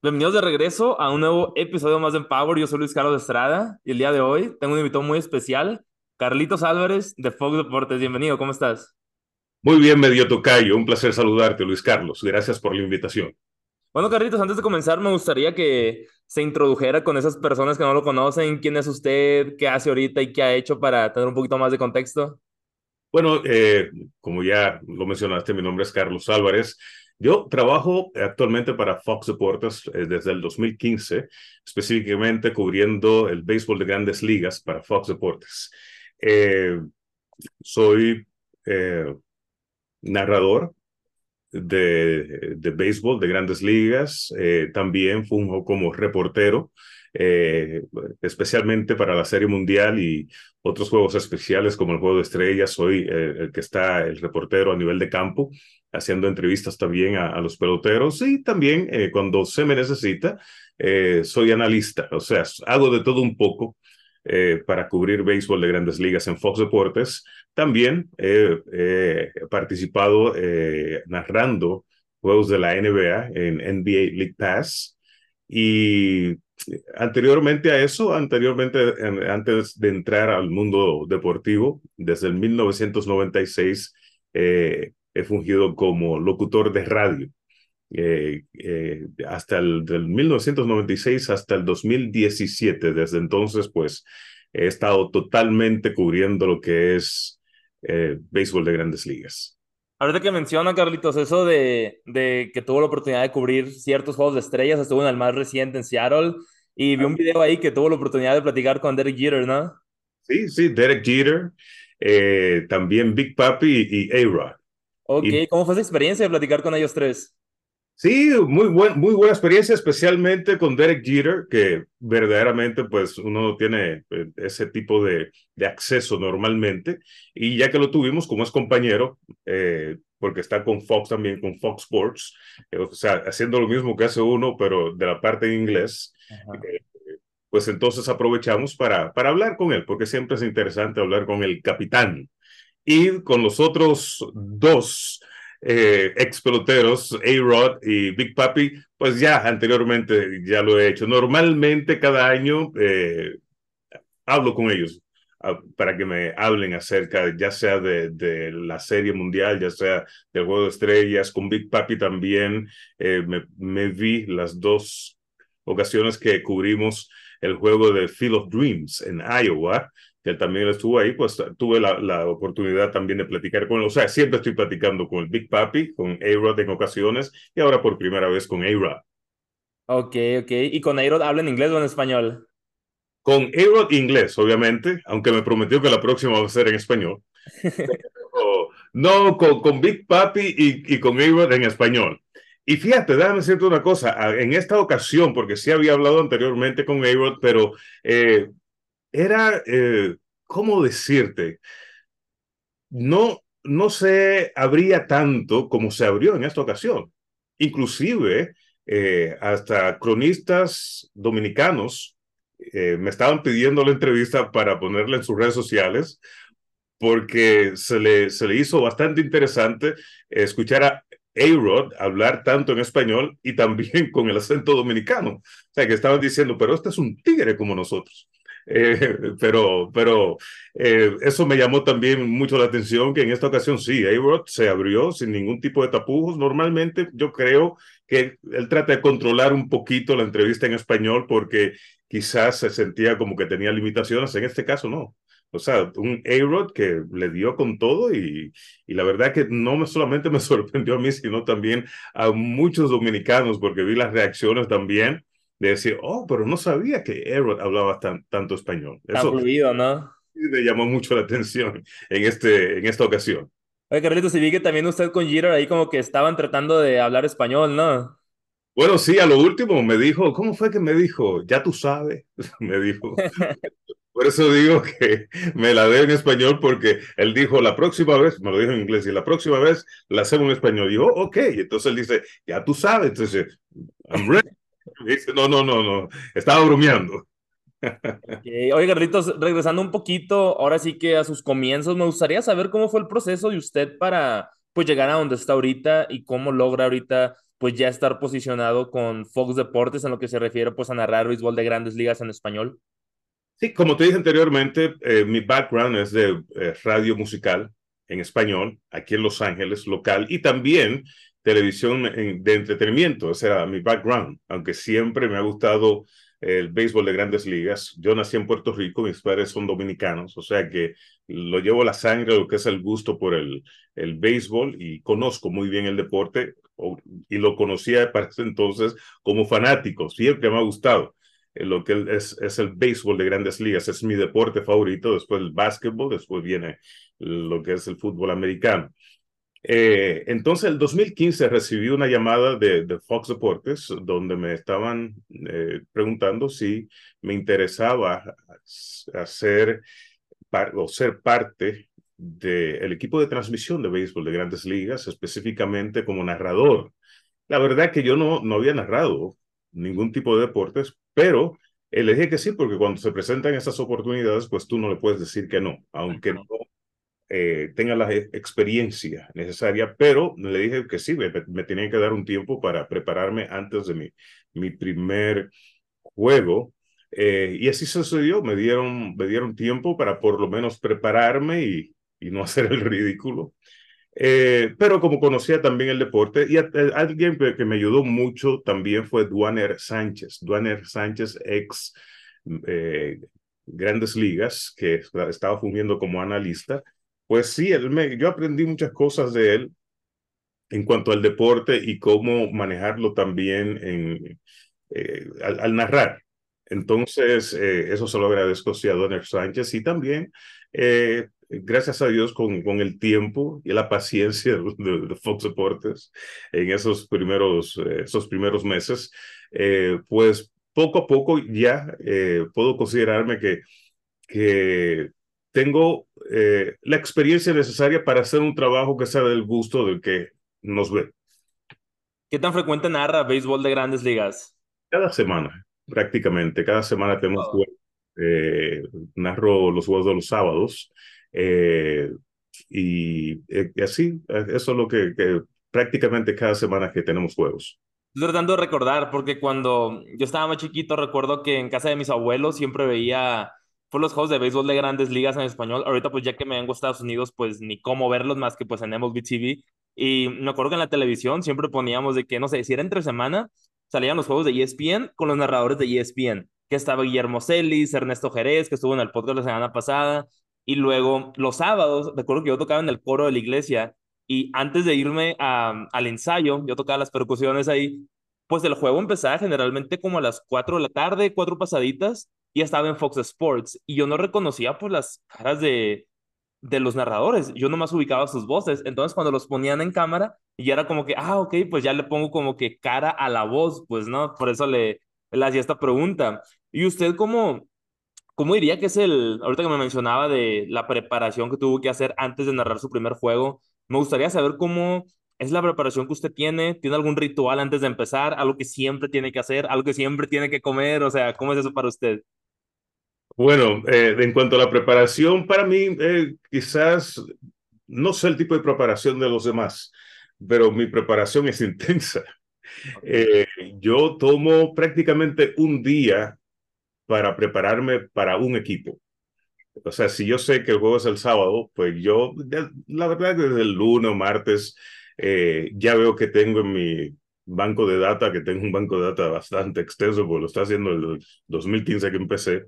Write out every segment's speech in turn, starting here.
Bienvenidos de regreso a un nuevo episodio más de Empower. Yo soy Luis Carlos Estrada y el día de hoy tengo un invitado muy especial, Carlitos Álvarez de Fox Deportes. Bienvenido, ¿cómo estás? Muy bien, medio tocayo. Un placer saludarte, Luis Carlos. Gracias por la invitación. Bueno, Carlitos, antes de comenzar, me gustaría que se introdujera con esas personas que no lo conocen. ¿Quién es usted? ¿Qué hace ahorita y qué ha hecho para tener un poquito más de contexto? Bueno, eh, como ya lo mencionaste, mi nombre es Carlos Álvarez. Yo trabajo actualmente para Fox Deportes eh, desde el 2015, específicamente cubriendo el béisbol de grandes ligas para Fox Deportes. Eh, soy eh, narrador de, de, béisbol de grandes ligas, también funjo como reportero, especialmente para la Serie Mundial y otros juegos especiales como el Juego de Estrellas. Soy el que está el reportero a nivel de campo haciendo entrevistas también a, los peloteros y también eh, cuando se me necesita, eh, soy analista, o sea, hago de todo un poco eh, para cubrir béisbol de grandes ligas en Fox Deportes. También he participado narrando juegos de la NBA en NBA League Pass y anteriormente a eso, anteriormente, antes de entrar al mundo deportivo, desde el 1996, eh, he fungido como locutor de radio. Eh, eh, hasta el del 1996 hasta el 2017. Desde entonces, pues, he estado totalmente cubriendo lo que es eh, béisbol de grandes ligas. Ahorita que menciona, Carlitos, eso de, de que tuvo la oportunidad de cubrir ciertos juegos de estrellas, estuvo en el más reciente en Seattle, y vi un video ahí que tuvo la oportunidad de platicar con Derek Jeter, ¿no? Sí, sí, Derek Jeter, también Big Papi y A-Rod. Ok, ¿cómo fue esa experiencia de platicar con ellos tres? Sí, muy, buen, muy buena experiencia, especialmente con Derek Jeter, que verdaderamente pues uno no tiene eh, ese tipo de, de, acceso normalmente. Y ya que lo tuvimos como es compañero, eh, porque está con Fox también, con Fox Sports, eh, o sea, haciendo lo mismo que hace uno, pero de la parte en inglés, pues entonces aprovechamos para, para hablar con él, porque siempre es interesante hablar con el capitán y con los otros dos eh, ex peloteros, A-Rod y Big Papi, pues ya anteriormente ya lo he hecho. Normalmente cada año eh, hablo con ellos ah, para que me hablen acerca, ya sea de, de, la serie mundial, ya sea del juego de estrellas, con Big Papi también eh, me, me, vi las dos ocasiones que cubrimos el juego de Field of Dreams en Iowa, que también estuvo ahí, pues tuve la, la, oportunidad también de platicar con él. O sea, siempre estoy platicando con el Big Papi, con A-Rod en ocasiones y ahora por primera vez con A-Rod. Ok, ok. ¿Y con A-Rod habla en inglés o en español? Con A-Rod inglés, obviamente, aunque me prometió que la próxima va a ser en español. no, con, con Big Papi y, y con A-Rod en español. Y fíjate, déjame decirte una cosa, en esta ocasión, porque sí había hablado anteriormente con A-Rod, pero eh, era, eh, ¿cómo decirte? No, no se abría tanto como se abrió en esta ocasión. Inclusive, eh, hasta cronistas dominicanos eh, me estaban pidiendo la entrevista para ponerla en sus redes sociales porque se le, se le hizo bastante interesante escuchar a A-Rod hablar tanto en español y también con el acento dominicano. O sea, que estaban diciendo, pero este es un tigre como nosotros. Eh, pero pero eh, eso me llamó también mucho la atención que en esta ocasión sí, A-Rod se abrió sin ningún tipo de tapujos. Normalmente yo creo que él trata de controlar un poquito la entrevista en español porque quizás se sentía como que tenía limitaciones. En este caso no. O sea, un A-Rod que le dio con todo y, y, la verdad que no me, solamente me sorprendió a mí, sino también a muchos dominicanos porque vi las reacciones también de decir, oh, pero no sabía que Errol hablaba tan, tanto español. Eso fluido, ¿no? me llamó mucho la atención en, este, en esta ocasión. Oye, Carlitos, y vi que también usted con Jeter ahí como que estaban tratando de hablar español, ¿no? Bueno, sí, a lo último me dijo, ¿cómo fue que me dijo? Ya tú sabes, me dijo. Por eso digo que me la dé en español porque él dijo la próxima vez, me lo dijo en inglés, y la próxima vez la hacemos en español. Y yo, ok, y entonces él dice, ya tú sabes, entonces, I'm ready. dice, no, no, no, no, estaba bromeando. Okay. Oye, Carlitos, regresando un poquito, ahora sí que a sus comienzos, me gustaría saber cómo fue el proceso de usted para pues llegar a donde está ahorita y cómo logra ahorita pues ya estar posicionado con Fox Deportes en lo que se refiere pues a narrar béisbol de grandes ligas en español. Sí, como te dije anteriormente, eh, mi background es de eh, radio musical en español, aquí en Los Ángeles, local, y también televisión de entretenimiento, ese era mi background, aunque siempre me ha gustado el béisbol de grandes ligas. Yo nací en Puerto Rico, mis padres son dominicanos, o sea que lo llevo la sangre, lo que es el gusto por el, el béisbol y conozco muy bien el deporte y lo conocía para ese entonces como fanático, siempre me ha gustado eh, lo que es, es el béisbol de grandes ligas, es mi deporte favorito, después el básquetbol, después viene lo que es el fútbol americano. Eh, entonces, el 2015 recibí una llamada de, de Fox Deportes donde me estaban eh, preguntando si me interesaba hacer o ser parte del equipo de transmisión de béisbol de grandes ligas, específicamente como narrador. La verdad que yo no, no había narrado ningún tipo de deportes, pero le dije que sí, porque cuando se presentan esas oportunidades, pues tú no le puedes decir que no, aunque no eh, tenga la experiencia necesaria, pero le dije que sí, me, me tenía que dar un tiempo para prepararme antes de mi, mi primer juego. Eh, y así sucedió, me dieron, me dieron tiempo para por lo menos prepararme y, y no hacer el ridículo. Eh, pero como conocía también el deporte, y alguien que, me ayudó mucho también fue Duaner Sánchez. Duaner Sánchez, ex Grandes Ligas, que estaba fungiendo como analista, pues sí, él me, yo aprendí muchas cosas de él en cuanto al deporte y cómo manejarlo también en, eh, al, narrar. Entonces, eh, eso se lo agradezco a Donner Sánchez y también, eh, gracias a Dios, con, con el tiempo y la paciencia de, Fox Deportes en esos primeros, esos primeros meses, pues poco a poco ya puedo considerarme que, que tengo eh, la experiencia necesaria para hacer un trabajo que sea del gusto del que nos ve. ¿Qué tan frecuente narra béisbol de grandes ligas? Cada semana, prácticamente. Cada semana tenemos eh, narro los juegos de los sábados. Eh, y, así, eso es lo que, que prácticamente cada semana que tenemos juegos. Estoy tratando de recordar, porque cuando yo estaba más chiquito, recuerdo que en casa de mis abuelos siempre veía por los juegos de béisbol de grandes ligas en español. Ahorita, pues ya que me vengo a Estados Unidos, pues ni cómo verlos más que pues en MLB TV. Y me acuerdo que en la televisión siempre poníamos de que, no sé, si era entre semana, salían los juegos de ESPN con los narradores de ESPN, que estaba Guillermo Celis, Ernesto Jerez, que estuvo en el podcast la semana pasada. Y luego los sábados, recuerdo que yo tocaba en el coro de la iglesia y antes de irme al ensayo, yo tocaba las percusiones ahí, pues el juego empezaba generalmente como a las 4 de la tarde, cuatro pasaditas, y estaba en Fox Sports y yo no reconocía pues las caras de, de los narradores, yo nomás ubicaba sus voces, entonces cuando los ponían en cámara y era como que, ah, ok, pues ya le pongo como que cara a la voz, pues no, por eso le, le hacía esta pregunta. ¿Y usted cómo, cómo diría que es el, ahorita que me mencionaba de la preparación que tuvo que hacer antes de narrar su primer juego, me gustaría saber cómo es la preparación que usted tiene, tiene algún ritual antes de empezar, algo que siempre tiene que hacer, algo que siempre tiene que comer, o sea, ¿cómo es eso para usted? Bueno, eh, en cuanto a la preparación, para mí eh, quizás no sé el tipo de preparación de los demás, pero mi preparación es intensa. Eh, yo tomo prácticamente un día para prepararme para un equipo. O sea, si yo sé que el juego es el sábado, pues yo, la verdad, desde el lunes o martes, ya veo que tengo en mi banco de data, que tengo un banco de data bastante extenso, porque lo está haciendo el 2015 que empecé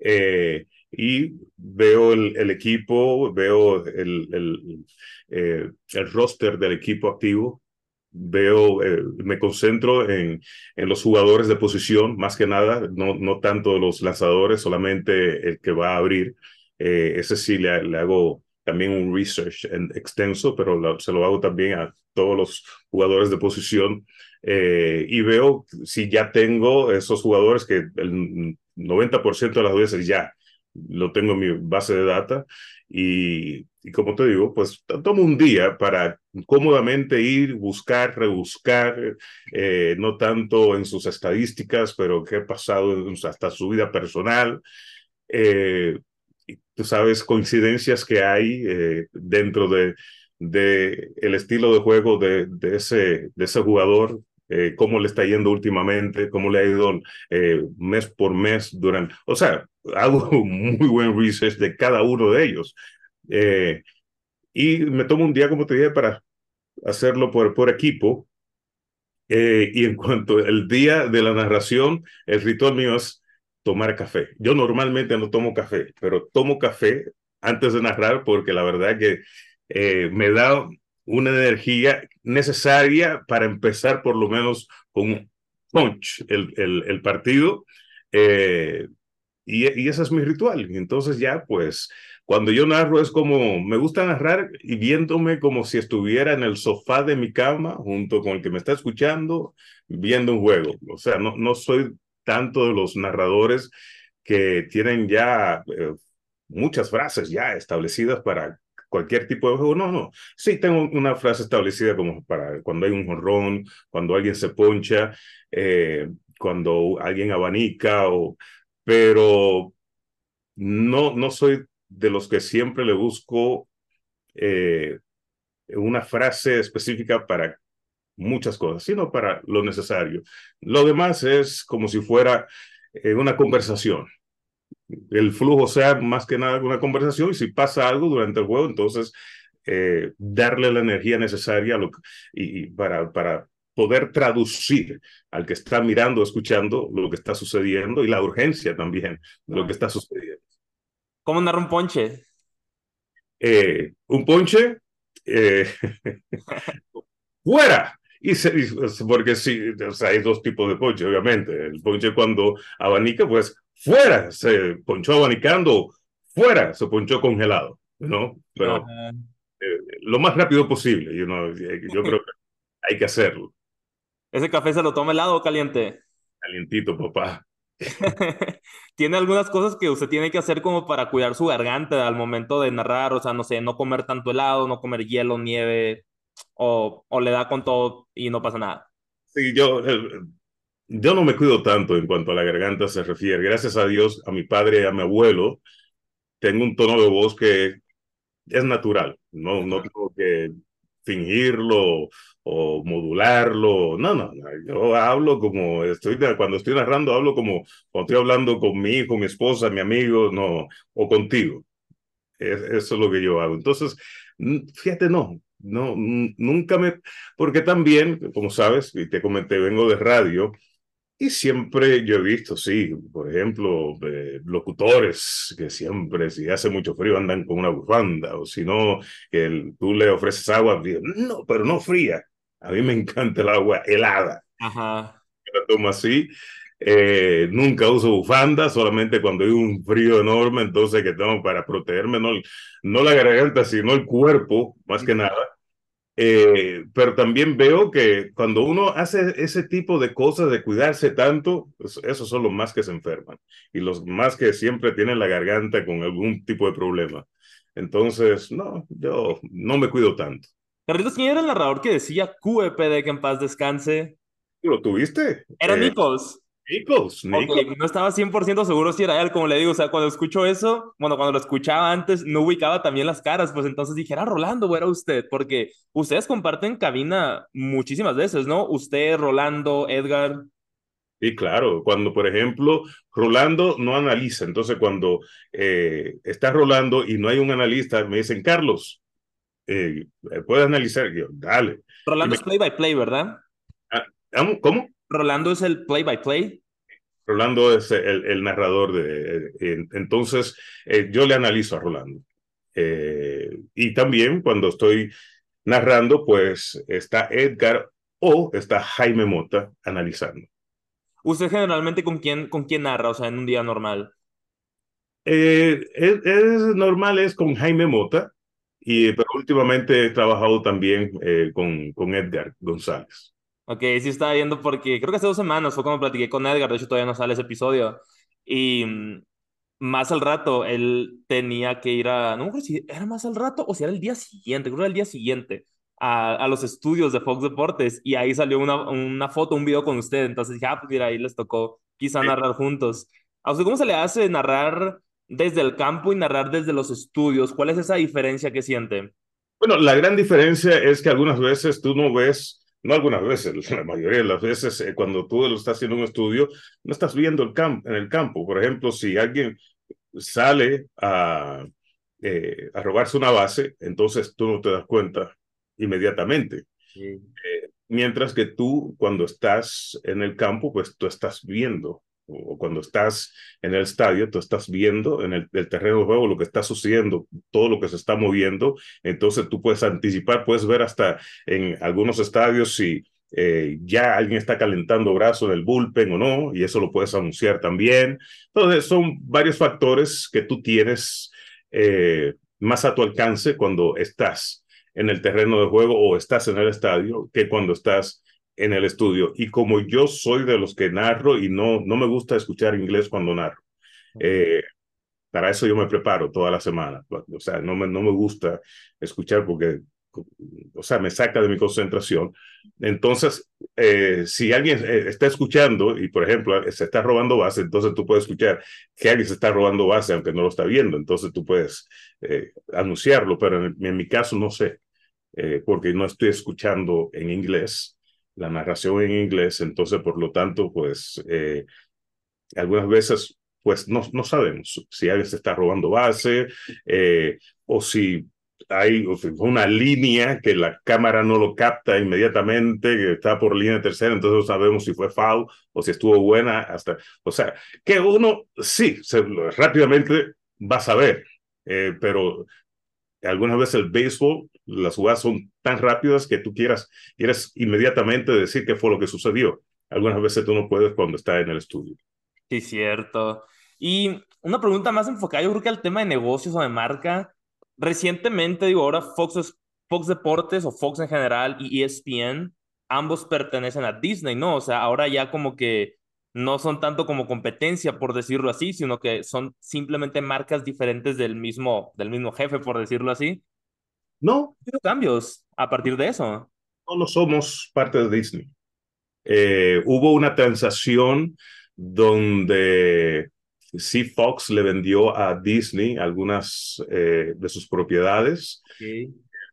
eh, y veo el, el, equipo, veo el, el, eh, el, roster del equipo activo, veo, eh, me concentro en, en los jugadores de posición, más que nada, no, no tanto los lanzadores, solamente el que va a abrir. ese sí le, le, hago, también un research extenso, pero se lo hago también a todos los jugadores de posición eh, y veo si ya tengo esos jugadores que el 90% de las veces ya lo tengo en mi base de data y, y, como te digo, pues tomo un día para cómodamente ir, buscar, rebuscar, eh, no tanto en sus estadísticas, pero qué ha pasado hasta su vida personal. Eh, tú sabes, coincidencias que hay eh, dentro de, de, el estilo de juego de, de, ese, de ese jugador, eh, cómo le está yendo últimamente, cómo le ha ido eh, mes por mes durante, o sea, hago muy buen research de cada uno de ellos. Eh, y me tomo un día, como te dije, para hacerlo por, por equipo. y en cuanto al día de la narración, el ritual mío es tomar café. Yo normalmente no tomo café, pero tomo café antes de narrar porque la verdad que me da una energía necesaria para empezar por lo menos con un punch el, el, partido. Eh, y, y, ese es mi ritual. Entonces ya, pues, cuando yo narro es como, me gusta narrar y viéndome como si estuviera en el sofá de mi cama junto con el que me está escuchando, viendo un juego. O sea, no, no soy tanto de los narradores que tienen ya eh, muchas frases ya establecidas para cualquier tipo de juego. No, no. Sí tengo una frase establecida como para cuando hay un jorrón, cuando alguien se poncha, eh, cuando alguien abanica, o, pero no, no soy de los que siempre le busco eh, una frase específica para muchas cosas, sino para lo necesario. Lo demás es como si fuera eh, una conversación el flujo sea más que nada una conversación y si pasa algo durante el juego, entonces eh, darle la energía necesaria lo, y, para, para poder traducir al que está mirando, escuchando lo que está sucediendo y la urgencia también de lo que está sucediendo. ¿Cómo narra un ponche? Eh, un ponche, eh, fuera. Y, se, porque sí, o sea, hay dos tipos de ponche, obviamente. El ponche cuando abanica, pues fuera, se ponchó abanicando, fuera, se ponchó congelado, ¿no? Pero eh, lo más rápido posible, you know, yo creo que hay que hacerlo. ¿Ese café se lo toma helado o caliente? Calientito, papá. ¿Tiene algunas cosas que usted tiene que hacer como para cuidar su garganta al momento de narrar? O sea, no sé, no comer tanto helado, no comer hielo, nieve, o, o le da con todo y no pasa nada. Sí, yo, eh, yo no me cuido tanto en cuanto a la garganta se refiere. Gracias a Dios, a mi padre y a mi abuelo, tengo un tono de voz que es natural. No, no tengo que fingirlo o modularlo. No, no, no. Yo hablo como estoy, cuando estoy narrando, hablo como cuando estoy hablando con mi hijo, mi esposa, mi amigo, no, o contigo. eso es lo que yo hago. Entonces, fíjate, no, no, nunca me, porque también, como sabes, y te comenté, vengo de radio, y siempre yo he visto, sí, por ejemplo, eh, locutores que siempre, si hace mucho frío, andan con una bufanda, o si no, que tú le ofreces agua, no, pero no fría. A mí me encanta el agua helada. Ajá. La tomo así. Eh, nunca uso bufanda, solamente cuando hay un frío enorme, entonces que tengo para protegerme, no, no la garganta, sino el cuerpo, más que nada. Eh, pero también veo que cuando uno hace ese tipo de cosas, de cuidarse tanto, pues, esos son los más que se enferman y los más que siempre tienen la garganta con algún tipo de problema. Entonces, no, yo no me cuido tanto. Carlitos, ¿quién era el narrador que decía QEP de que en paz descanse? ¿Lo tuviste? Era eh, Nichols. Nichols, no estaba 100% seguro si era él, como le digo, o sea, cuando escucho eso, bueno, cuando lo escuchaba antes, no ubicaba también las caras, pues entonces dije, era Rolando o era usted, porque ustedes comparten cabina muchísimas veces, ¿no? Usted, Rolando, Edgar. Sí, claro, cuando por ejemplo Rolando no analiza, entonces cuando eh, está Rolando y no hay un analista, me dicen, Carlos, eh, ¿puedes analizar? Yo, dale. Rolando es play by play, ¿verdad? Ah, ¿Cómo? Rolando es el play by play. Rolando es el, narrador de, entonces eh, yo le analizo a Rolando. Eh, y también cuando estoy narrando, pues está Edgar o está Jaime Mota analizando. ¿Usted generalmente con quién, con quién narra, o sea, en un día normal? Eh, es, normal, es con Jaime Mota, Y pero últimamente he trabajado también eh, con, con Edgar González. Ok, sí estaba viendo porque creo que hace dos semanas fue cuando platiqué con Edgar, de hecho todavía no sale ese episodio. Y mm, más al rato él tenía que ir a, no me si era más al rato o si era el día siguiente, creo que era el día siguiente, a, a los estudios de Fox Deportes y ahí salió una, una foto, un video con usted. Entonces dije, ah, pues mira, ahí les tocó quizá narrar juntos. ¿A usted cómo se le hace narrar desde el campo y narrar desde los estudios? ¿Cuál es esa diferencia que siente? Bueno, la gran diferencia es que algunas veces tú no ves no algunas veces, la mayoría de las veces, eh, cuando tú lo estás haciendo un estudio, no estás viendo el campo, en el campo. Por ejemplo, si alguien sale a, eh, a robarse una base, entonces tú no te das cuenta inmediatamente. Eh, mientras que tú, cuando estás en el campo, pues tú estás viendo o cuando estás en el estadio, tú estás viendo en el, terreno de juego lo que está sucediendo, todo lo que se está moviendo, entonces tú puedes anticipar, puedes ver hasta en algunos estadios si eh, ya alguien está calentando brazo en el bullpen o no, y eso lo puedes anunciar también. Entonces son varios factores que tú tienes eh, más a tu alcance cuando estás en el terreno de juego o estás en el estadio que cuando estás en el estudio. Y como yo soy de los que narro y no, no me gusta escuchar inglés cuando narro, eh, para eso yo me preparo toda la semana. O sea, no me, no me gusta escuchar porque, o sea, me saca de mi concentración. Entonces, eh, si alguien eh, está escuchando y, por ejemplo, se está robando base, entonces tú puedes escuchar que alguien se está robando base aunque no lo está viendo. Entonces tú puedes anunciarlo, pero en, en, mi caso no sé, porque no estoy escuchando en inglés la narración en inglés, entonces por lo tanto, pues eh, algunas veces pues no, no sabemos si alguien se está robando base eh, o si hay una línea que la cámara no lo capta inmediatamente, que está por línea tercera, entonces no sabemos si fue foul o si estuvo buena hasta, o sea, que uno sí, se, rápidamente va a saber, eh, pero algunas veces el béisbol, las jugadas son tan rápidas que tú quieras, quieres inmediatamente decir qué fue lo que sucedió. Algunas veces tú no puedes cuando estás en el estudio. Sí, cierto. Y una pregunta más enfocada, yo creo que al tema de negocios o de marca. Recientemente, digo, ahora Fox, Fox Deportes o Fox en general y ESPN, ambos pertenecen a Disney, ¿no? O sea, ahora ya como que no son tanto como competencia, por decirlo así, sino que son simplemente marcas diferentes del mismo, del mismo jefe, por decirlo así. No. ¿Hubo cambios a partir de eso? No, no somos parte de Disney. Eh, hubo una transacción donde sí Fox le vendió a Disney algunas eh, de sus propiedades,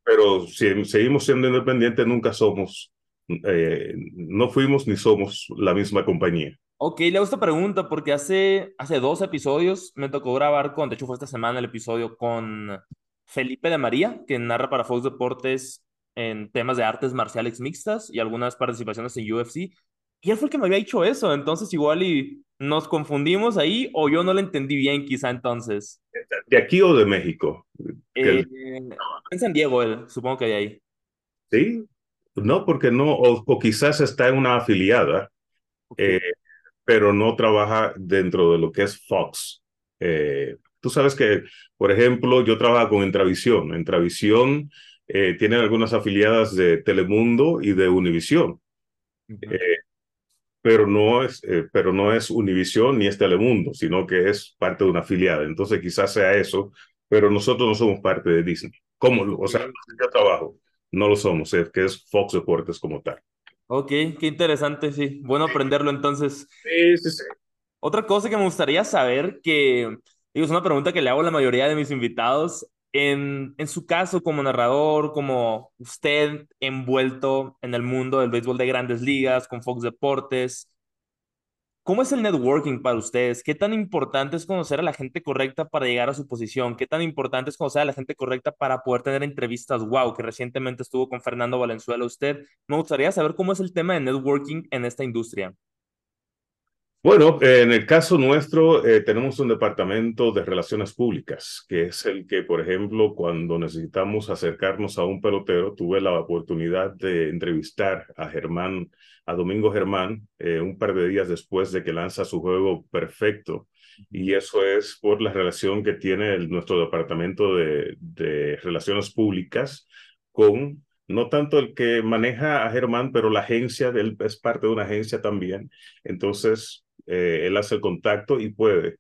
pero si seguimos siendo independientes, nunca somos, eh, no fuimos ni somos la misma compañía. Ok, le hago esta pregunta porque hace, hace dos episodios me tocó grabar con, de hecho fue esta semana el episodio con Felipe de María, que narra para Fox Deportes en temas de artes marciales mixtas y algunas participaciones en UFC. Y él fue el que me había dicho eso, entonces igual y nos confundimos ahí o yo no lo entendí bien quizá entonces. ¿De aquí o de México? Eh, en San Diego, él, supongo que de ahí. Sí, no, porque no, o, quizás está en una afiliada. Eh, pero no trabaja dentro de lo que es Fox. Eh, tú sabes que, por ejemplo, yo trabajo con Entravisión. Entravisión eh, tiene algunas afiliadas de Telemundo y de Univisión. Eh, pero no es, pero no es Univisión ni es Telemundo, sino que es parte de una afiliada. Entonces quizás sea eso, pero nosotros no somos parte de Disney. ¿Cómo? O sea, yo trabajo, no lo somos, es que es Fox Deportes como tal. Ok, qué interesante, sí. Bueno aprenderlo entonces. Sí, sí, sí. Otra cosa que me gustaría saber, que digo, es una pregunta que le hago a la mayoría de mis invitados. En, en su caso, como narrador, como usted envuelto en el mundo del béisbol de grandes ligas, con Fox Deportes, ¿Cómo es el networking para ustedes? ¿Qué tan importante es conocer a la gente correcta para llegar a su posición? ¿Qué tan importante es conocer a la gente correcta para poder tener entrevistas? Wow, que recientemente estuvo con Fernando Valenzuela usted. Me gustaría saber cómo es el tema de networking en esta industria. Bueno, en el caso nuestro eh, tenemos un departamento de relaciones públicas, que es el que, por ejemplo, cuando necesitamos acercarnos a un pelotero, tuve la oportunidad de entrevistar a Germán, a Domingo Germán, eh, un par de días después de que lanza su juego perfecto y eso es por la relación que tiene nuestro departamento de, de relaciones públicas con no tanto el que maneja a Germán, pero la agencia, de él es parte de una agencia también. Entonces, eh, él hace el contacto y puede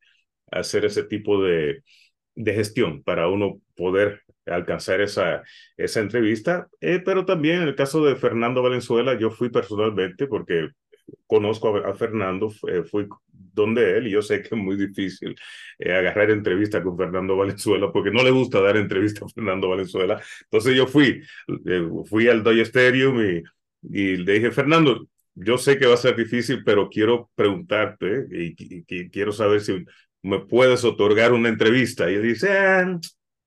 hacer ese tipo de, de gestión para uno poder alcanzar esa, esa entrevista. Eh, pero también en el caso de Fernando Valenzuela, yo fui personalmente porque conozco a, Fernando, eh, fui donde él y yo sé que es muy difícil eh, agarrar entrevista con Fernando Valenzuela porque no le gusta dar entrevista a Fernando Valenzuela. Entonces yo fui, fui al Doy Stadium y, y le dije, Fernando, yo sé que va a ser difícil, pero quiero preguntarte y, quiero saber si me puedes otorgar una entrevista. Y él dice, ah,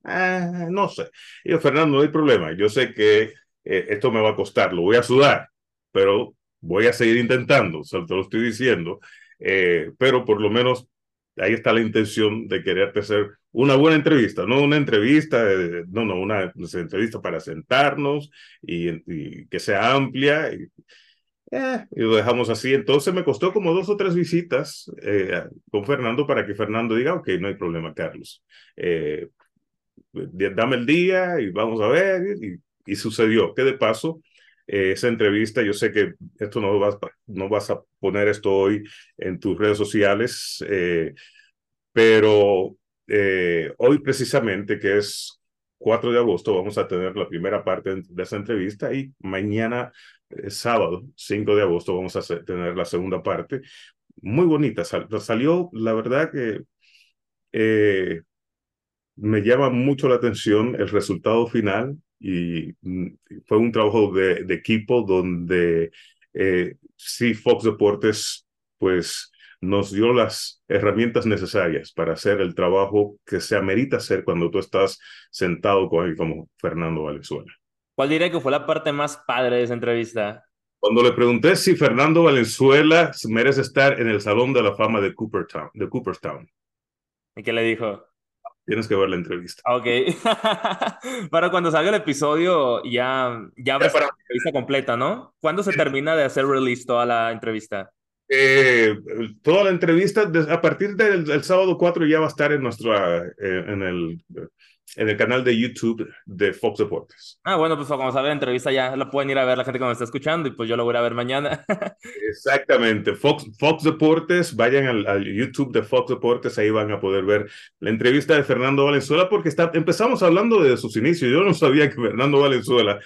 ah, no sé. Y yo, Fernando, no hay problema. Yo sé que esto me va a costar, lo voy a sudar, pero voy a seguir intentando, o sea, te lo estoy diciendo, eh, pero por lo menos ahí está la intención de quererte hacer una buena entrevista, no una entrevista, no, no, una, entrevista para sentarnos y, que sea amplia. Y, eh, y, lo dejamos así. Entonces me costó como dos o tres visitas eh, con Fernando para que Fernando diga, ok, no hay problema, Carlos. dame el día y vamos a ver. Y, y sucedió que de paso eh, esa entrevista. Yo sé que esto no vas, no vas a poner esto hoy en tus redes sociales, eh, pero eh, hoy precisamente, que es 4 de agosto, vamos a tener la primera parte de esa entrevista y mañana, sábado, 5 de agosto, vamos a tener la segunda parte. Muy bonita, salió, la verdad que me llama mucho la atención el resultado final y mm, fue un trabajo de, equipo donde eh, sí Fox Deportes pues nos dio las herramientas necesarias para hacer el trabajo que se amerita hacer cuando tú estás sentado con él como Fernando Valenzuela. ¿Cuál diría que fue la parte más padre de esa entrevista? Cuando le pregunté si Fernando Valenzuela merece estar en el Salón de la Fama de Cooperstown. De Cooperstown. ¿Y qué le dijo? Tienes que ver la entrevista. Ok. para cuando salga el episodio, ya, ya ves la entrevista completa, ¿no? ¿Cuándo se termina de hacer release toda la entrevista? Eh, toda la entrevista, a partir del, sábado 4 ya va a estar en nuestra, eh, en el en el canal de YouTube de Fox Deportes. Ah, bueno, pues vamos a ver la entrevista ya la pueden ir a ver la gente que nos está escuchando y pues yo lo voy a ver mañana. Exactamente, Fox, Fox Deportes, vayan al, YouTube de Fox Deportes, ahí van a poder ver la entrevista de Fernando Valenzuela porque está, empezamos hablando de sus inicios. Yo no sabía que Fernando Valenzuela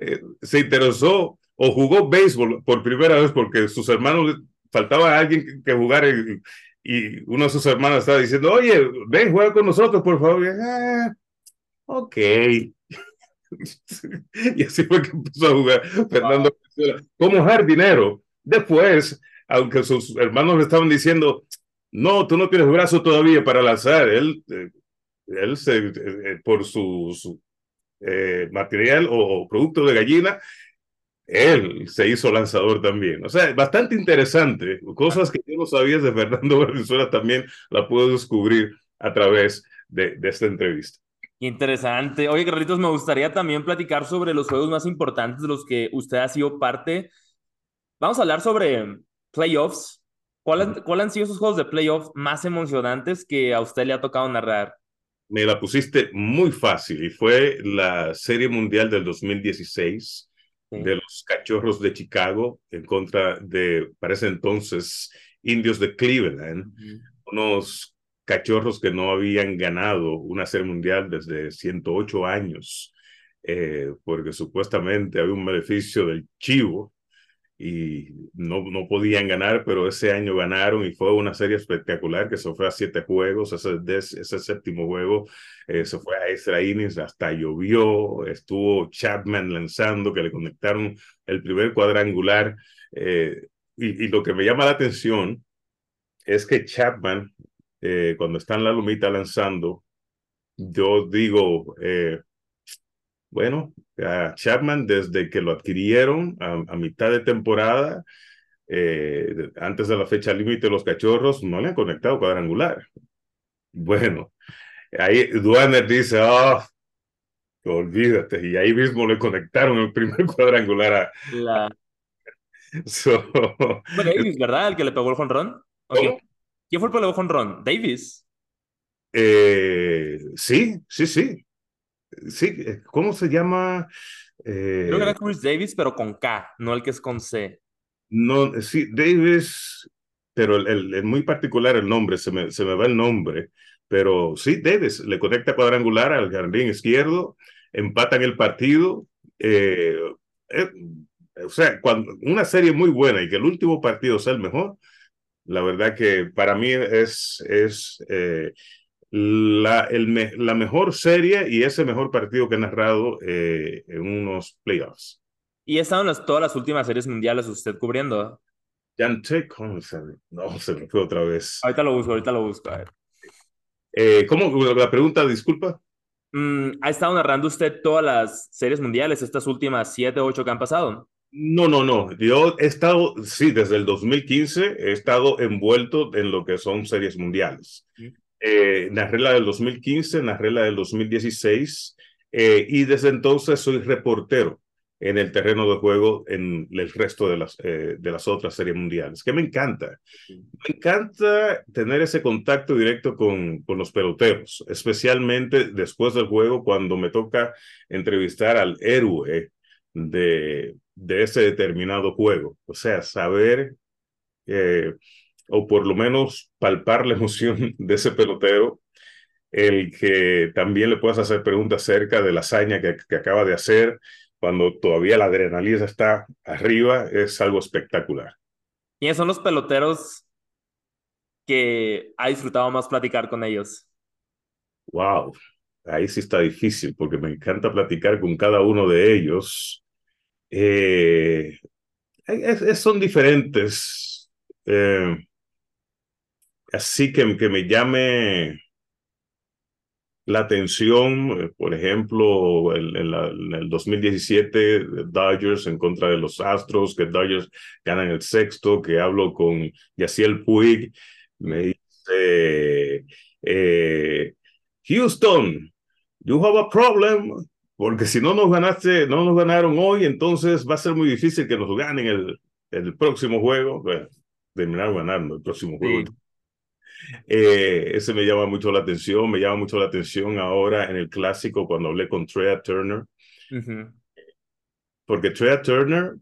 eh, se interesó o jugó béisbol por primera vez porque sus hermanos faltaba alguien que jugara y, y uno de sus hermanos estaba diciendo, oye, ven, juega con nosotros, por favor. Ah, ok. y así fue que empezó a jugar Fernando como jardinero. Después, aunque sus hermanos le estaban diciendo, no, tú no tienes brazo todavía para lanzar, él, eh, él se, eh, eh, por su, material o, producto de gallina, él se hizo lanzador también. O sea, bastante interesante. Cosas que yo no sabía de Fernando Venezuela también la puedo descubrir a través de, de esta entrevista. Interesante. Oye, Carlitos, me gustaría también platicar sobre los juegos más importantes de los que usted ha sido parte. Vamos a hablar sobre playoffs. ¿Cuáles ¿Cuál han sido esos juegos de playoffs más emocionantes que a usted le ha tocado narrar? Me la pusiste muy fácil y fue la Serie Mundial del 2016 de los Cachorros de Chicago en contra de, parece entonces, Indios de Cleveland. Unos cachorros que no habían ganado una serie mundial desde 108 años, eh, porque supuestamente había un beneficio del chivo y no, no podían ganar, pero ese año ganaron y fue una serie espectacular que se fue a siete juegos, ese, séptimo juego eh, se fue a extra innings, hasta llovió, estuvo Chapman lanzando, que le conectaron el primer cuadrangular. Eh, y, lo que me llama la atención es que Chapman eh, cuando está en la lumita lanzando, yo digo, eh, bueno, a Chapman desde que lo adquirieron a, mitad de temporada, eh, antes de la fecha límite, los cachorros no le han conectado cuadrangular. Bueno, ahí Duaner dice, oh, olvídate, y ahí mismo le conectaron el primer cuadrangular a... La... Davis, ¿verdad? El que le pegó el jonrón. Okay. ¿Quién fue el peleo con Ron? Davis. Eh, sí, sí, sí. Sí, eh, ¿cómo se llama? Creo que era Chris Davis, pero con K, no el que es con C. No, sí, Davis, pero el, el, muy particular el nombre, se me, se me va el nombre. Pero sí, Davis le conecta cuadrangular al jardín izquierdo, empatan el partido. Eh, eh, o sea, cuando una serie muy buena y que el último partido sea el mejor, la verdad que para mí es, es eh, la, el la mejor serie y ese mejor partido que he narrado eh, en unos playoffs. ¿Y en las, todas las últimas series mundiales usted cubriendo? Jante, ¿cómo se No, se me fue otra vez. Ahorita lo busco, ahorita lo busco. A ver. Eh, ¿Cómo? La pregunta, disculpa. Mm, ¿Ha estado narrando usted todas las series mundiales, estas últimas siete o ocho que han pasado? No, no, no. Yo he estado, sí, desde el 2015 he estado envuelto en lo que son series mundiales. Eh, narré la del 2015, narré la del 2016 eh, y desde entonces soy reportero en el terreno de juego en el resto de las, eh, de las otras series mundiales, que me encanta. Me encanta tener ese contacto directo con, con los peloteros, especialmente después del juego cuando me toca entrevistar al héroe de, de ese determinado juego. O sea, saber eh, o por lo menos palpar la emoción de ese pelotero el que también le puedas hacer preguntas acerca de la hazaña que, que acaba de hacer, cuando todavía la adrenalina está arriba, es algo espectacular. ¿Quiénes son los peloteros que ha disfrutado más platicar con ellos? Wow, ahí sí está difícil porque me encanta platicar con cada uno de ellos. Eh, son diferentes. Eh, así que, que me llame la atención, eh, por ejemplo, en, en, el 2017, Dodgers en contra de los Astros, que Dodgers ganan el sexto, que hablo con Yaciel Puig, me dice, Houston, you have a problem, porque si no nos ganaste, no nos ganaron hoy, entonces va a ser muy difícil que nos ganen el, el próximo juego. Bueno, terminaron ganando el próximo juego. Sí. Eh, ese me llama mucho la atención, me llama mucho la atención ahora en el clásico cuando hablé con Trea Turner. Uh -huh. Porque Trea Turner,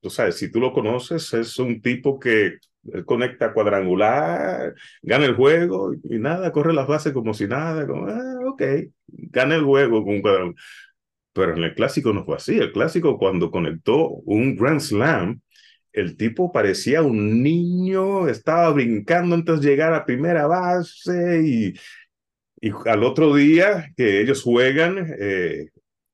tú sabes, si tú lo conoces, es un tipo que conecta cuadrangular, gana el juego y nada, corre las bases como si nada, como, ah, ok, gana el juego con un cuadrangular. Pero en el clásico no fue así. El clásico cuando conectó un Grand Slam, el tipo parecía un niño, estaba brincando antes de llegar a primera base y, y al otro día que ellos juegan eh,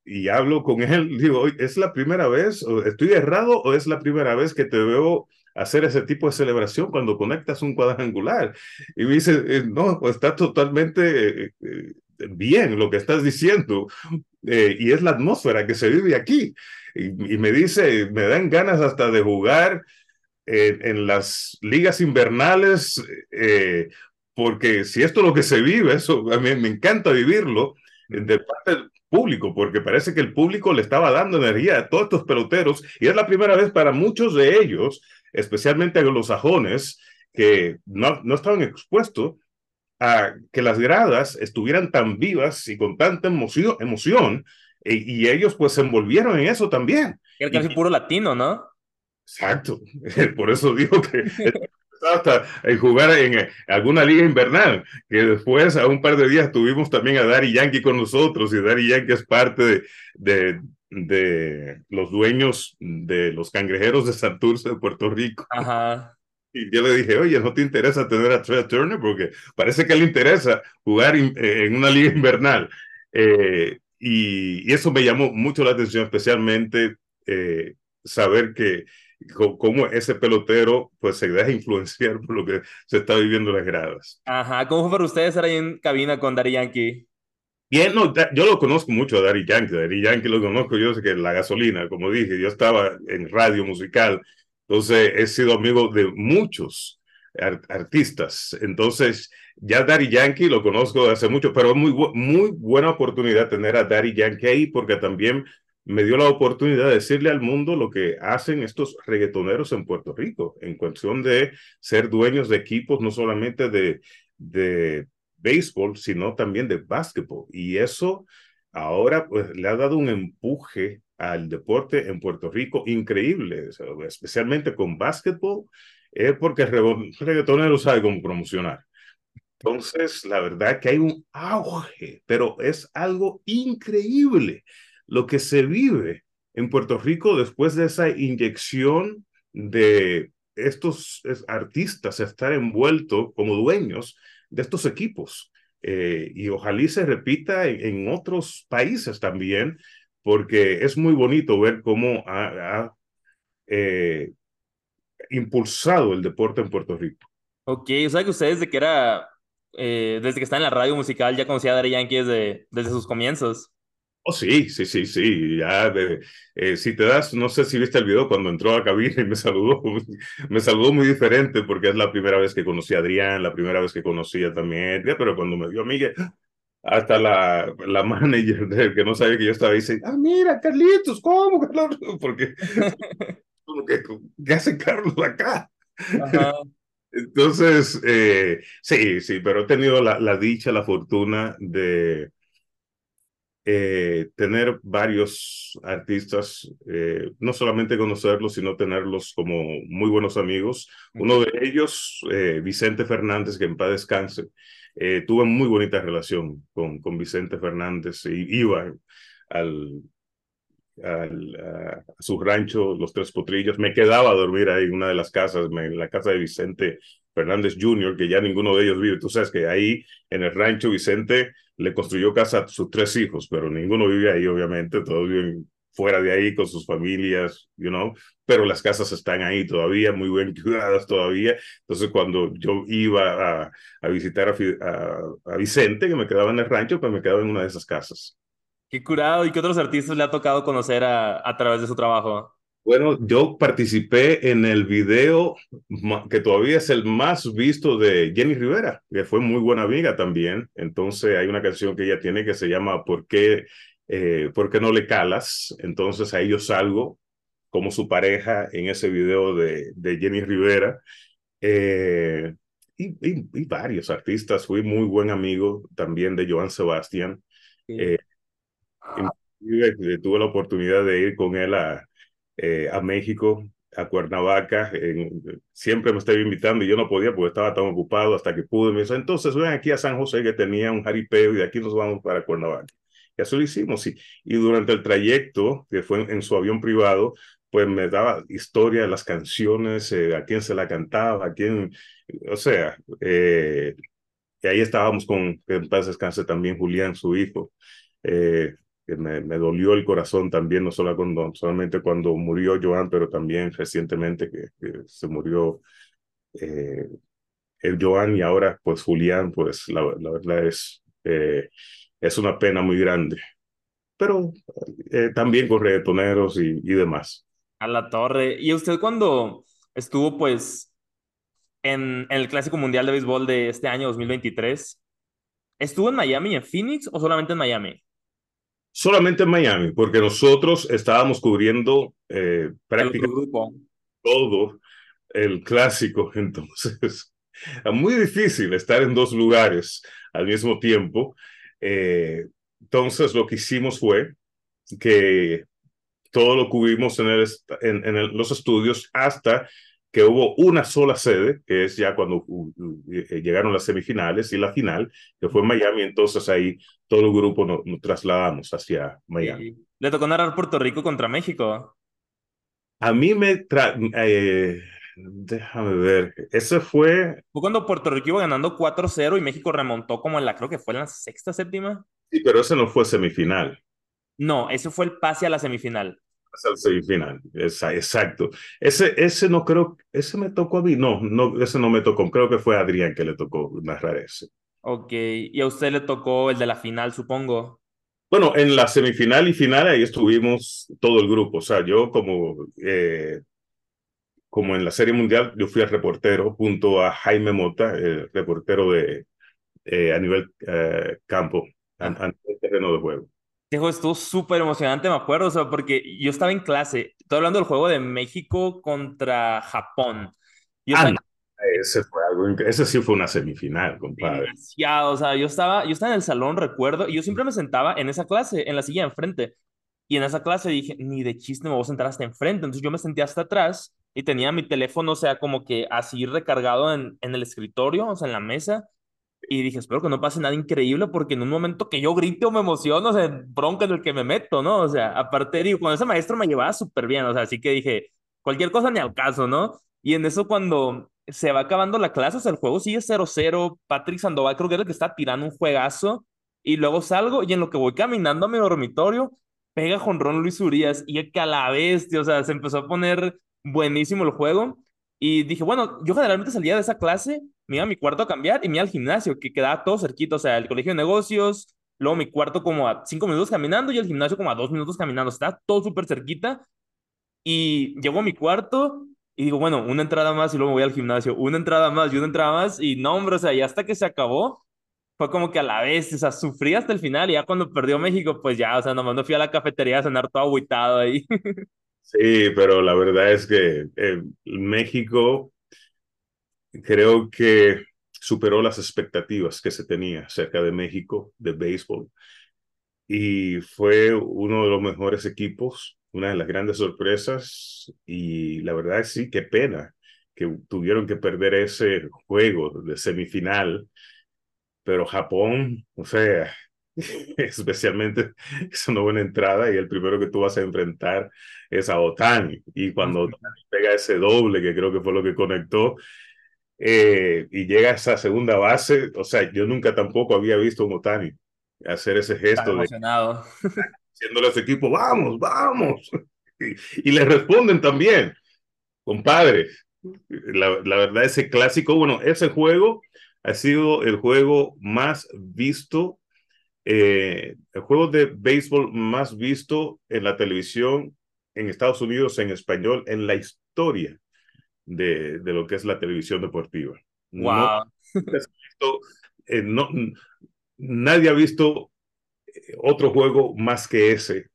y hablo con él, digo, ¿es la primera vez? ¿Estoy errado o es la primera vez que te veo hacer ese tipo de celebración cuando conectas un cuadrangular? Y me dice, eh, no, está totalmente eh, bien lo que estás diciendo eh, y es la atmósfera que se vive aquí. Y, me dice, me dan ganas hasta de jugar eh, en las ligas invernales, eh, porque si esto es lo que se vive, eso a mí me encanta vivirlo de parte del público, porque parece que el público le estaba dando energía a todos estos peloteros y es la primera vez para muchos de ellos, especialmente a los sajones, que no, no estaban expuestos a que las gradas estuvieran tan vivas y con tanta emoción, emoción y, y ellos pues se envolvieron en eso también. Era casi puro latino, ¿no? Exacto, por eso digo que hasta en jugar en alguna liga invernal, que después a un par de días tuvimos también a Dari Yankee con nosotros y Dari Yankee es parte de, de, de los dueños de los cangrejeros de Santurce de Puerto Rico. Ajá. Y yo le dije, oye, ¿no te interesa tener a Trey Turner? Porque parece que le interesa jugar in, eh, en una liga invernal. Eh, y, y, eso me llamó mucho la atención, especialmente eh, saber que cómo ese pelotero pues se deja influenciar por lo que se está viviendo en las gradas. Ajá, ¿cómo fue para ustedes estar ahí en cabina con Dari Yankee? Bien, no, yo lo conozco mucho a Dari Yankee, Dari Yankee lo conozco yo sé que la gasolina, como dije, yo estaba en radio musical, entonces he sido amigo de muchos art artistas, entonces ya Dari Yankee lo conozco hace mucho, pero es muy, muy buena oportunidad tener a Dari Yankee ahí porque también me dio la oportunidad de decirle al mundo lo que hacen estos reggaetoneros en Puerto Rico, en cuestión de ser dueños de equipos, no solamente de, de béisbol, sino también de básquetbol. Y eso ahora pues, le ha dado un empuje al deporte en Puerto Rico increíble, especialmente con básquetbol, es porque el reggaetonero sabe cómo promocionar. Entonces, la verdad que hay un auge, pero es algo increíble lo que se vive en Puerto Rico después de esa inyección de estos artistas estar envueltos como dueños de estos equipos. Eh, y ojalá se repita en, otros países también, porque es muy bonito ver cómo ha, eh, impulsado el deporte en Puerto Rico. Ok, o sea que ustedes desde que era, eh, desde que está en la radio musical ya conocía a Daddy Yankee desde, desde sus comienzos. Oh, sí, sí, sí, sí. Ya, eh, si te das, no sé si viste el video cuando entró a cabina y me saludó, me saludó muy diferente porque es la primera vez que conocí a Adrián, la primera vez que conocía también, pero cuando me vio a Miguel, hasta la, la manager que no sabía que yo estaba ahí, dice, ah, mira, Carlitos, ¿cómo, Carlos? Porque, ¿qué hace Carlos acá? Entonces, eh, sí, sí, pero he tenido la, la dicha, la fortuna de eh, tener varios artistas, eh, no solamente conocerlos, sino tenerlos como muy buenos amigos. Uno de ellos, eh, Vicente Fernández, que en paz descanse, tuve muy bonita relación con, con Vicente Fernández y iba al, al, a, su rancho, Los Tres Potrillos. Me quedaba a dormir ahí en una de las casas, en la casa de Vicente Fernández Jr., que ya ninguno de ellos vive. Tú sabes que ahí en el rancho Vicente le construyó casa a sus tres hijos, pero ninguno vive ahí, obviamente, todos viven fuera de ahí con sus familias, you know, pero las casas están ahí todavía, muy bien cuidadas todavía. Entonces, cuando yo iba a, a visitar a, a, Vicente, que me quedaba en el rancho, pues me quedaba en una de esas casas. Qué curado. ¿Y qué otros artistas le ha tocado conocer a, a través de su trabajo? Bueno, yo participé en el video que todavía es el más visto de Jenny Rivera, que fue muy buena amiga también. Entonces hay una canción que ella tiene que se llama ¿Por qué, eh, ¿por qué no le calas? Entonces ahí yo salgo como su pareja en ese video de, de Jenny Rivera. Eh, y, y, varios artistas. Fui muy buen amigo también de Joan Sebastián. Eh, tuve la oportunidad de ir con él a, eh, a México, a Cuernavaca. siempre me estaba invitando y yo no podía porque estaba tan ocupado hasta que pude. Me dijo, entonces ven aquí a San José que tenía un jaripeo y de aquí nos vamos para Cuernavaca. Y eso lo hicimos. Y, y durante el trayecto, que fue en, su avión privado, pues me daba historia de las canciones, eh, a quién se la cantaba, a quién, o sea, eh, y ahí estábamos con, en paz descanse también Julián, su hijo. Eh, me, me, dolió el corazón también, no solo cuando, solamente cuando murió Joan, pero también recientemente que, se murió eh, el Joan y ahora pues Julián, pues la, la verdad es, eh, es una pena muy grande. Pero eh, también con reggaetoneros y, y demás. A la torre. ¿Y usted cuando estuvo pues en, en el Clásico Mundial de Béisbol de este año 2023, ¿estuvo en Miami, en Phoenix o solamente en Miami? solamente en Miami, porque nosotros estábamos cubriendo eh, prácticamente todo el clásico, entonces es muy difícil estar en dos lugares al mismo tiempo. Eh, entonces lo que hicimos fue que todo lo cubrimos en, el, en, en los estudios hasta que hubo una sola sede, que es ya cuando eh, llegaron las semifinales y la final, que fue en Miami, entonces ahí todo el grupo nos, trasladamos hacia Miami. ¿Le tocó narrar Puerto Rico contra México? A mí me... Eh, déjame ver, ese fue... Fue cuando Puerto Rico iba ganando 4-0 y México remontó como en la, creo que fue en la sexta, séptima. Sí, pero ese no fue semifinal. No, ese fue el pase a la semifinal el semifinal, exacto. Ese, ese no creo, ese me tocó a mí, no, no, ese no me tocó, creo que fue a Adrián que le tocó narrar ese. Ok, y a usted le tocó el de la final, supongo. Bueno, en la semifinal y final ahí estuvimos todo el grupo, o sea, yo como, eh, como en la Serie Mundial, yo fui el reportero junto a Jaime Mota, el reportero de, eh, a nivel eh, campo, a, a nivel terreno de juego. Tejo, estuvo súper emocionante, me acuerdo, o sea, porque yo estaba en clase, estoy hablando del juego de México contra Japón. Yo Ah, estaba ese fue algo, ese sí fue una semifinal, compadre. demasiado, o sea, yo estaba, yo estaba en el salón, recuerdo, y yo siempre me sentaba en esa clase, en la silla de enfrente. Y en esa clase dije, ni de chiste me voy a sentar hasta enfrente. Entonces yo me senté hasta atrás y tenía mi teléfono, o sea, como que así recargado en, en el escritorio, o sea, en la mesa. Y dije, espero que no pase nada increíble porque en un momento que yo grite o me emociono, o sea, bronca en el que me meto, ¿no? O sea, aparte, digo, cuando ese maestro me llevaba súper bien, o sea, así que dije, cualquier cosa ni al caso, ¿no? Y en eso cuando se va acabando la clase, o sea, el juego sigue cero cero Patrick Sandoval creo que era el que está tirando un juegazo, y luego salgo y en lo que voy caminando a mi dormitorio, pega jonrón Luis Urias, y que a la bestia, o sea, se empezó a poner buenísimo el juego, y dije, bueno, yo generalmente salía de esa clase me iba a mi cuarto a cambiar y me iba al gimnasio, que quedaba todo cerquito, o sea, el colegio de negocios, luego mi cuarto como a cinco minutos caminando y el gimnasio como a dos minutos caminando, está todo súper cerquita. Y llego a mi cuarto y digo, bueno, una entrada más y luego voy al gimnasio, una entrada más y una entrada más, y no, hombre, o sea, y hasta que se acabó, fue como que a la vez, o sea, sufrí hasta el final y ya cuando perdió México, pues ya, o sea, nomás me fui a la cafetería a cenar todo agüitado ahí. Sí, pero la verdad es que eh, México creo que superó las expectativas que se tenía acerca de México, de béisbol, y fue uno de los mejores equipos, una de las grandes sorpresas, y la verdad es sí, qué pena que tuvieron que perder ese juego de semifinal, pero Japón, o sea, especialmente es una buena entrada y el primero que tú vas a enfrentar es a Otani, y cuando Otani pega ese doble, que creo que fue lo que conectó, eh, y llega a esa segunda base, o sea, yo nunca tampoco había visto a un Otani hacer ese gesto de diciéndole a su equipo, vamos, vamos, y, y le responden también, compadre, la, la verdad ese clásico, bueno, ese juego ha sido el juego más visto, eh, el juego de béisbol más visto en la televisión en Estados Unidos en español en la historia de, de lo que es la televisión deportiva. No, Wow. eh, no, nadie ha visto otro juego más que ese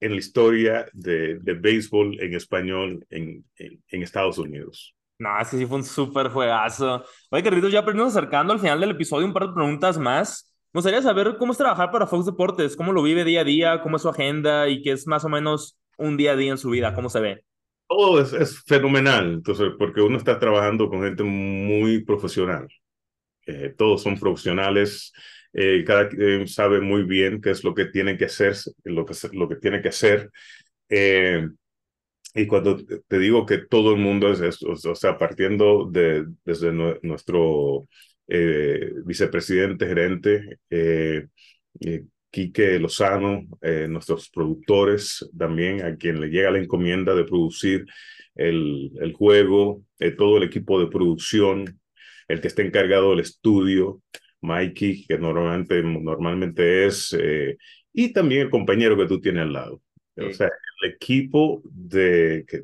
en la historia de, de béisbol en español en, en, en, Estados Unidos. No, es que sí fue un súper juegazo. Oye, Carlitos, ya nos acercando al final del episodio, un par de preguntas más. Me gustaría saber cómo es trabajar para Fox Deportes, cómo lo vive día a día, cómo es su agenda y qué es más o menos un día a día en su vida, cómo se ve. Todo es, es fenomenal, entonces, porque uno está trabajando con gente muy profesional. Eh, todos son profesionales, eh, cada quien sabe muy bien qué es lo que tiene que hacer, lo que, lo que tiene que hacer. Eh, y cuando te digo que todo el mundo es esto, o sea, partiendo de, desde nuestro eh, vicepresidente gerente, eh, eh, Quique Lozano, nuestros productores también, a quien le llega la encomienda de producir el, el juego, todo el equipo de producción, el que está encargado del estudio, Mikey, que normalmente, normalmente es, y también el compañero que tú tienes al lado. Sí. O sea, el equipo de, que,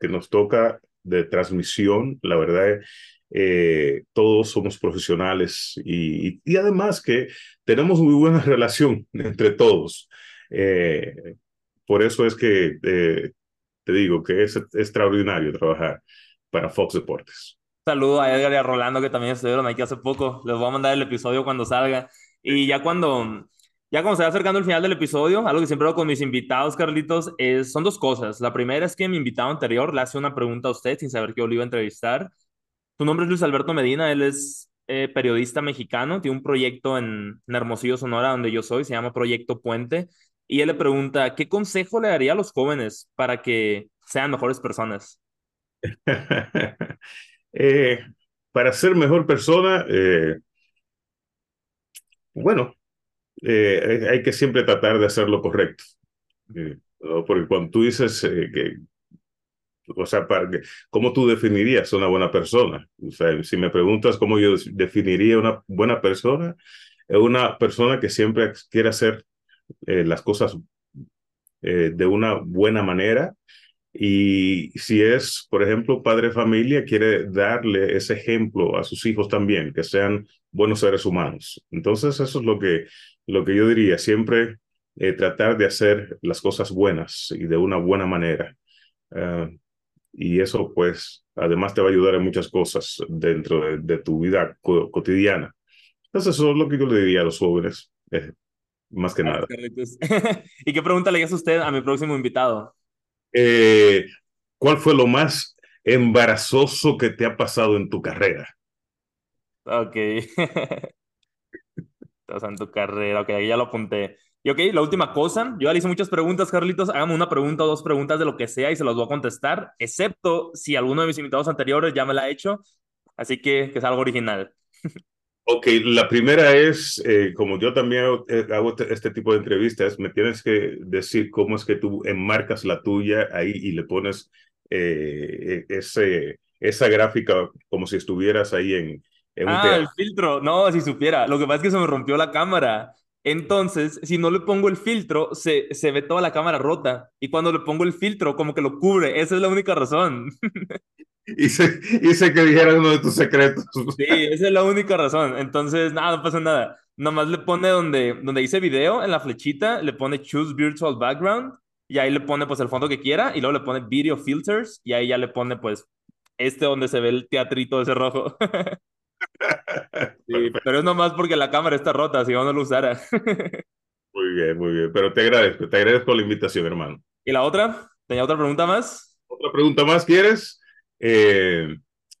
que, nos toca de transmisión, la verdad, eh, todos somos profesionales y, y, además que tenemos muy buena relación entre todos. Eh, por eso es que eh, te digo que es extraordinario trabajar para Fox Deportes. Saludo a Edgar y a Rolando que también estuvieron aquí hace poco. Les voy a mandar el episodio cuando salga. Y ya cuando, ya cuando se va acercando el final del episodio, algo que siempre hago con mis invitados, Carlitos, es, son dos cosas. La primera es que mi invitado anterior le hace una pregunta a usted sin saber que yo lo iba a entrevistar. Su nombre es Luis Alberto Medina, él es eh, periodista mexicano, tiene un proyecto en, en Hermosillo, Sonora, donde yo soy, se llama Proyecto Puente. Y él le pregunta, ¿qué consejo le daría a los jóvenes para que sean mejores personas? eh, para ser mejor persona, eh, bueno, hay que siempre tratar de hacer lo correcto. Porque cuando tú dices que, o sea, para ¿cómo tú definirías una buena persona? O sea, si me preguntas cómo yo definiría una buena persona, es una persona que siempre quiere hacer eh, las cosas eh, de una buena manera. Y si es, por ejemplo, padre de familia, quiere darle ese ejemplo a sus hijos también, que sean buenos seres humanos. Entonces, eso es lo que, lo que yo diría, siempre eh, tratar de hacer las cosas buenas y de una buena manera. Uh, y eso, pues, además te va a ayudar en muchas cosas dentro de, de tu vida co cotidiana. Entonces, eso es lo que yo le diría a los jóvenes, eh, más que nada. ¿Y qué pregunta le hace usted a mi próximo invitado? Eh, ¿Cuál fue lo más embarazoso que te ha pasado en tu carrera? Ok. en tu carrera, ok, ya lo apunté. Y ok, la última cosa, yo ya le hice muchas preguntas, Carlitos, hágame una pregunta o dos preguntas de lo que sea y se las voy a contestar, excepto si alguno de mis invitados anteriores ya me la ha hecho, así que que es algo original. Ok, la primera es, eh, como yo también hago, eh, hago este, este, tipo de entrevistas, me tienes que decir cómo es que tú enmarcas la tuya ahí y le pones eh, e, ese, esa gráfica como si estuvieras ahí en, en un Ah, el filtro, no, si supiera, lo que pasa es que se me rompió la cámara. Entonces, si no le pongo el filtro, se, se ve toda la cámara rota. Y cuando le pongo el filtro, como que lo cubre. Esa es la única razón. Hice, hice que dijera uno de tus secretos. Sí, esa es la única razón. Entonces, nada, no pasa nada. Nomás le pone donde, donde dice video, en la flechita, le pone Choose Virtual Background. Y ahí le pone pues el fondo que quiera. Y luego le pone Video Filters. Y ahí ya le pone pues este donde se ve el teatrito ese rojo. Sí, pero es nomás porque la cámara está rota, si yo no lo usara. Muy bien, muy bien. Pero te agradezco, te agradezco la invitación, hermano. ¿Y la otra? ¿Tenía otra pregunta más? ¿Otra pregunta más quieres? Eh,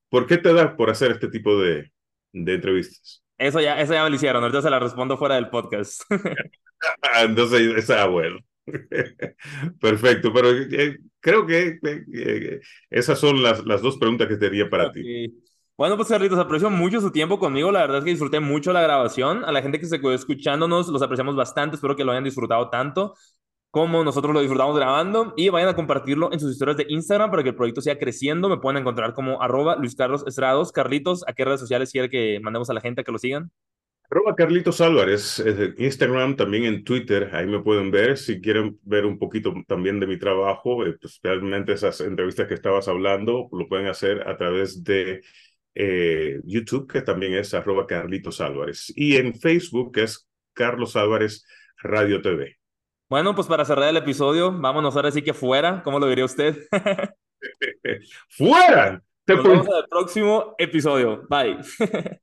¿Por qué te da por hacer este tipo de, de entrevistas? Eso ya, eso ya me lo hicieron, ahorita se la respondo fuera del podcast. Entonces, está bueno. Perfecto, pero eh, creo que eh, esas son las, las dos preguntas que tenía para okay. ti. Bueno, pues Carlitos, aprecio mucho su tiempo conmigo. La verdad es que disfruté mucho la grabación. A la gente que se quedó escuchándonos, los apreciamos bastante. Espero que lo hayan disfrutado tanto como nosotros lo disfrutamos grabando. Y vayan a compartirlo en sus historias de Instagram para que el proyecto siga creciendo. Me pueden encontrar como arroba Luis Carlos Estrados. Carlitos, ¿a qué redes sociales quiere que mandemos a la gente a que lo sigan? Arroba Carlitos Álvarez, Instagram, también en Twitter, ahí me pueden ver. Si quieren ver un poquito también de mi trabajo, especialmente esas entrevistas que estabas hablando, lo pueden hacer a través de eh, YouTube, que también es arroba Carlitos Álvarez, y en Facebook, que es Carlos Álvarez Radio TV. Bueno, pues para cerrar el episodio, vámonos ahora sí que fuera, ¿cómo lo diría usted? ¡Fuera! Nos vemos en el próximo episodio. Bye.